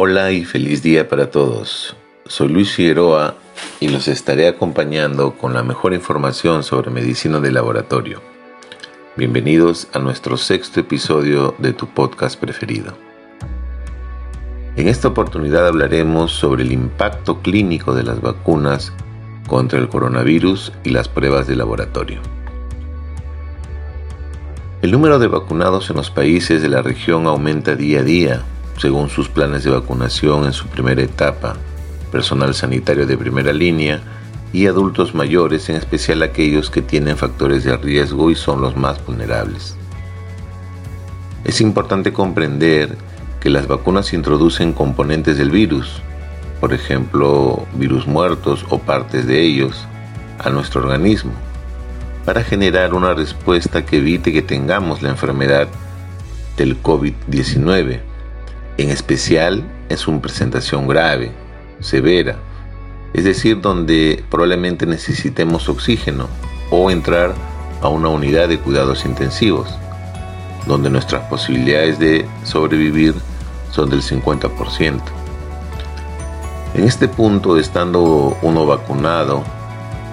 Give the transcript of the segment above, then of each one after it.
Hola y feliz día para todos. Soy Luis Figueroa y los estaré acompañando con la mejor información sobre medicina de laboratorio. Bienvenidos a nuestro sexto episodio de tu podcast preferido. En esta oportunidad hablaremos sobre el impacto clínico de las vacunas contra el coronavirus y las pruebas de laboratorio. El número de vacunados en los países de la región aumenta día a día según sus planes de vacunación en su primera etapa, personal sanitario de primera línea y adultos mayores, en especial aquellos que tienen factores de riesgo y son los más vulnerables. Es importante comprender que las vacunas introducen componentes del virus, por ejemplo, virus muertos o partes de ellos, a nuestro organismo, para generar una respuesta que evite que tengamos la enfermedad del COVID-19 en especial en su presentación grave, severa, es decir, donde probablemente necesitemos oxígeno o entrar a una unidad de cuidados intensivos, donde nuestras posibilidades de sobrevivir son del 50%. En este punto, estando uno vacunado,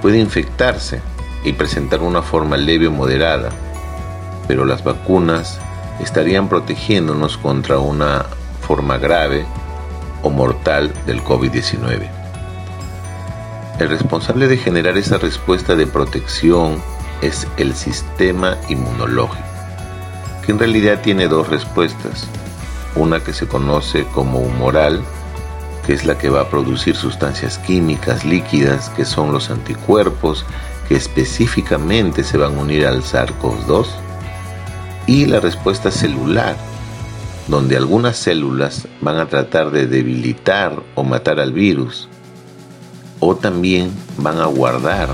puede infectarse y presentar una forma leve o moderada, pero las vacunas estarían protegiéndonos contra una forma grave o mortal del COVID-19. El responsable de generar esa respuesta de protección es el sistema inmunológico, que en realidad tiene dos respuestas. Una que se conoce como humoral, que es la que va a producir sustancias químicas líquidas, que son los anticuerpos, que específicamente se van a unir al SARS-CoV-2, y la respuesta celular, donde algunas células van a tratar de debilitar o matar al virus, o también van a guardar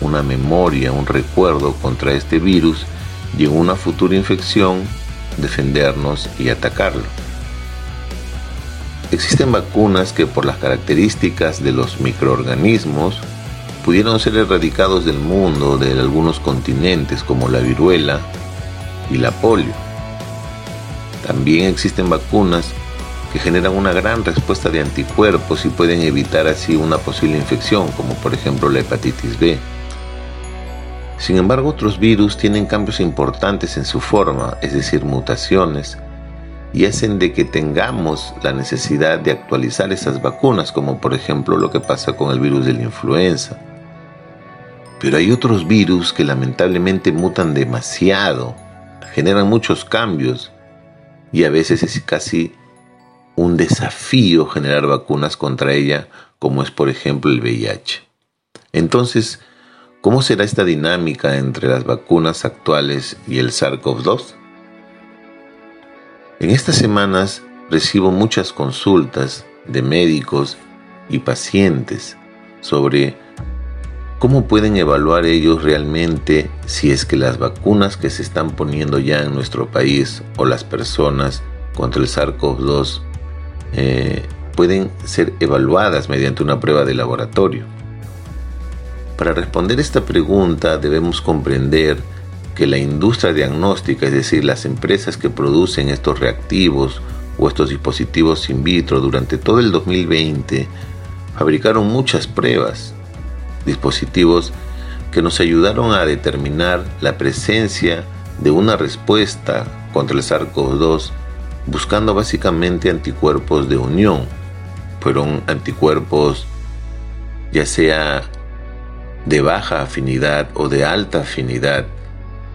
una memoria, un recuerdo contra este virus y en una futura infección defendernos y atacarlo. Existen vacunas que por las características de los microorganismos pudieron ser erradicados del mundo de algunos continentes como la viruela y la polio. También existen vacunas que generan una gran respuesta de anticuerpos y pueden evitar así una posible infección, como por ejemplo la hepatitis B. Sin embargo, otros virus tienen cambios importantes en su forma, es decir, mutaciones, y hacen de que tengamos la necesidad de actualizar esas vacunas, como por ejemplo lo que pasa con el virus de la influenza. Pero hay otros virus que lamentablemente mutan demasiado, generan muchos cambios y a veces es casi un desafío generar vacunas contra ella, como es por ejemplo el VIH. Entonces, ¿cómo será esta dinámica entre las vacunas actuales y el SARS-CoV-2? En estas semanas recibo muchas consultas de médicos y pacientes sobre ¿Cómo pueden evaluar ellos realmente si es que las vacunas que se están poniendo ya en nuestro país o las personas contra el SARS-CoV-2 eh, pueden ser evaluadas mediante una prueba de laboratorio? Para responder esta pregunta debemos comprender que la industria diagnóstica, es decir, las empresas que producen estos reactivos o estos dispositivos in vitro durante todo el 2020, fabricaron muchas pruebas dispositivos que nos ayudaron a determinar la presencia de una respuesta contra el SARS-CoV-2 buscando básicamente anticuerpos de unión. Fueron anticuerpos ya sea de baja afinidad o de alta afinidad,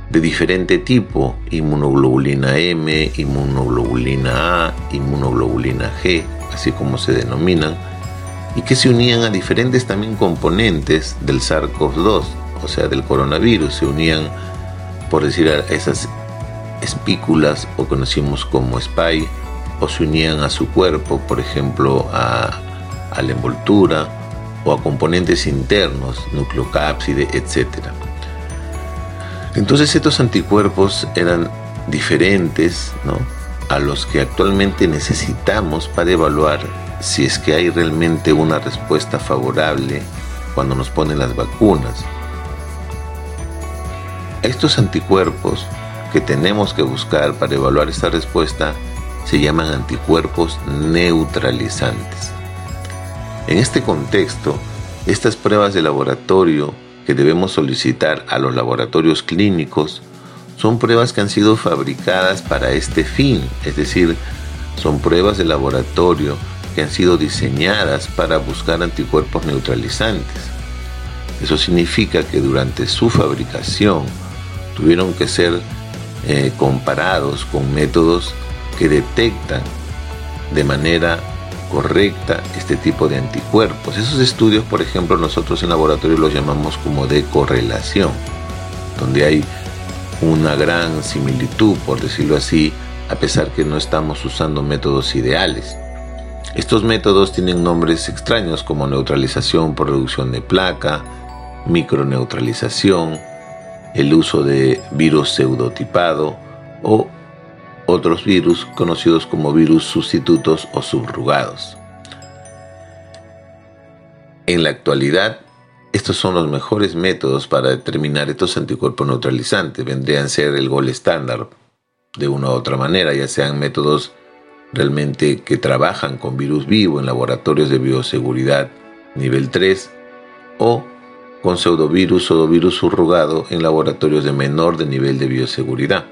de diferente tipo, inmunoglobulina M, inmunoglobulina A, inmunoglobulina G, así como se denominan, y que se unían a diferentes también componentes del SARS-CoV-2, o sea, del coronavirus. Se unían, por decir, a esas espículas o conocimos como spy o se unían a su cuerpo, por ejemplo, a, a la envoltura o a componentes internos, nucleocápside, etc. Entonces estos anticuerpos eran diferentes a los que actualmente necesitamos para evaluar si es que hay realmente una respuesta favorable cuando nos ponen las vacunas. Estos anticuerpos que tenemos que buscar para evaluar esta respuesta se llaman anticuerpos neutralizantes. En este contexto, estas pruebas de laboratorio que debemos solicitar a los laboratorios clínicos son pruebas que han sido fabricadas para este fin, es decir, son pruebas de laboratorio que han sido diseñadas para buscar anticuerpos neutralizantes. Eso significa que durante su fabricación tuvieron que ser eh, comparados con métodos que detectan de manera correcta este tipo de anticuerpos. Esos estudios, por ejemplo, nosotros en laboratorio los llamamos como de correlación, donde hay una gran similitud, por decirlo así, a pesar que no estamos usando métodos ideales. Estos métodos tienen nombres extraños como neutralización por reducción de placa, microneutralización, el uso de virus pseudotipado o otros virus conocidos como virus sustitutos o subrugados. En la actualidad, estos son los mejores métodos para determinar estos anticuerpos neutralizantes. Vendrían a ser el gol estándar de una u otra manera, ya sean métodos realmente que trabajan con virus vivo en laboratorios de bioseguridad nivel 3 o con pseudovirus o virus subrogado en laboratorios de menor de nivel de bioseguridad.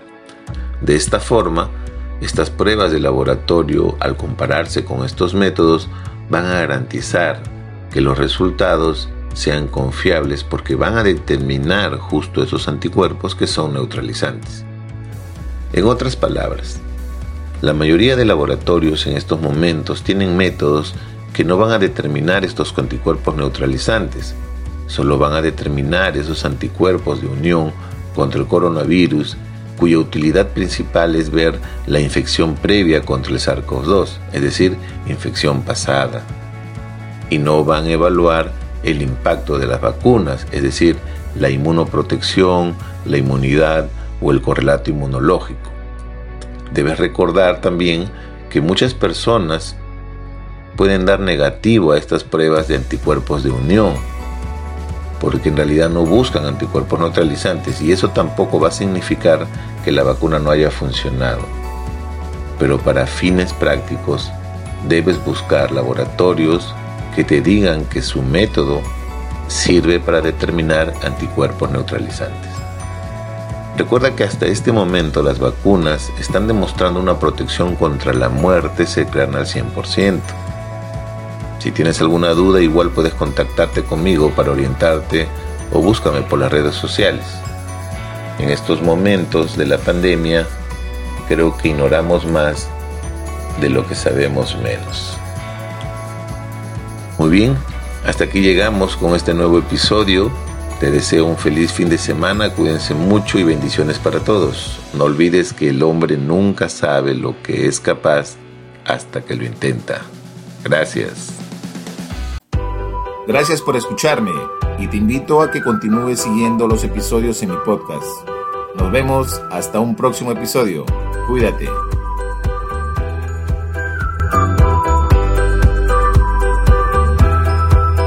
De esta forma, estas pruebas de laboratorio, al compararse con estos métodos, van a garantizar que los resultados sean confiables porque van a determinar justo esos anticuerpos que son neutralizantes. En otras palabras, la mayoría de laboratorios en estos momentos tienen métodos que no van a determinar estos anticuerpos neutralizantes, solo van a determinar esos anticuerpos de unión contra el coronavirus cuya utilidad principal es ver la infección previa contra el SARS-CoV-2, es decir, infección pasada. Y no van a evaluar el impacto de las vacunas, es decir, la inmunoprotección, la inmunidad o el correlato inmunológico. Debes recordar también que muchas personas pueden dar negativo a estas pruebas de anticuerpos de unión, porque en realidad no buscan anticuerpos neutralizantes y eso tampoco va a significar que la vacuna no haya funcionado. Pero para fines prácticos debes buscar laboratorios que te digan que su método sirve para determinar anticuerpos neutralizantes. Recuerda que hasta este momento las vacunas están demostrando una protección contra la muerte cercana al 100%. Si tienes alguna duda, igual puedes contactarte conmigo para orientarte o búscame por las redes sociales. En estos momentos de la pandemia, creo que ignoramos más de lo que sabemos menos. Muy bien, hasta aquí llegamos con este nuevo episodio. Te deseo un feliz fin de semana, cuídense mucho y bendiciones para todos. No olvides que el hombre nunca sabe lo que es capaz hasta que lo intenta. Gracias. Gracias por escucharme y te invito a que continúes siguiendo los episodios en mi podcast. Nos vemos hasta un próximo episodio. Cuídate.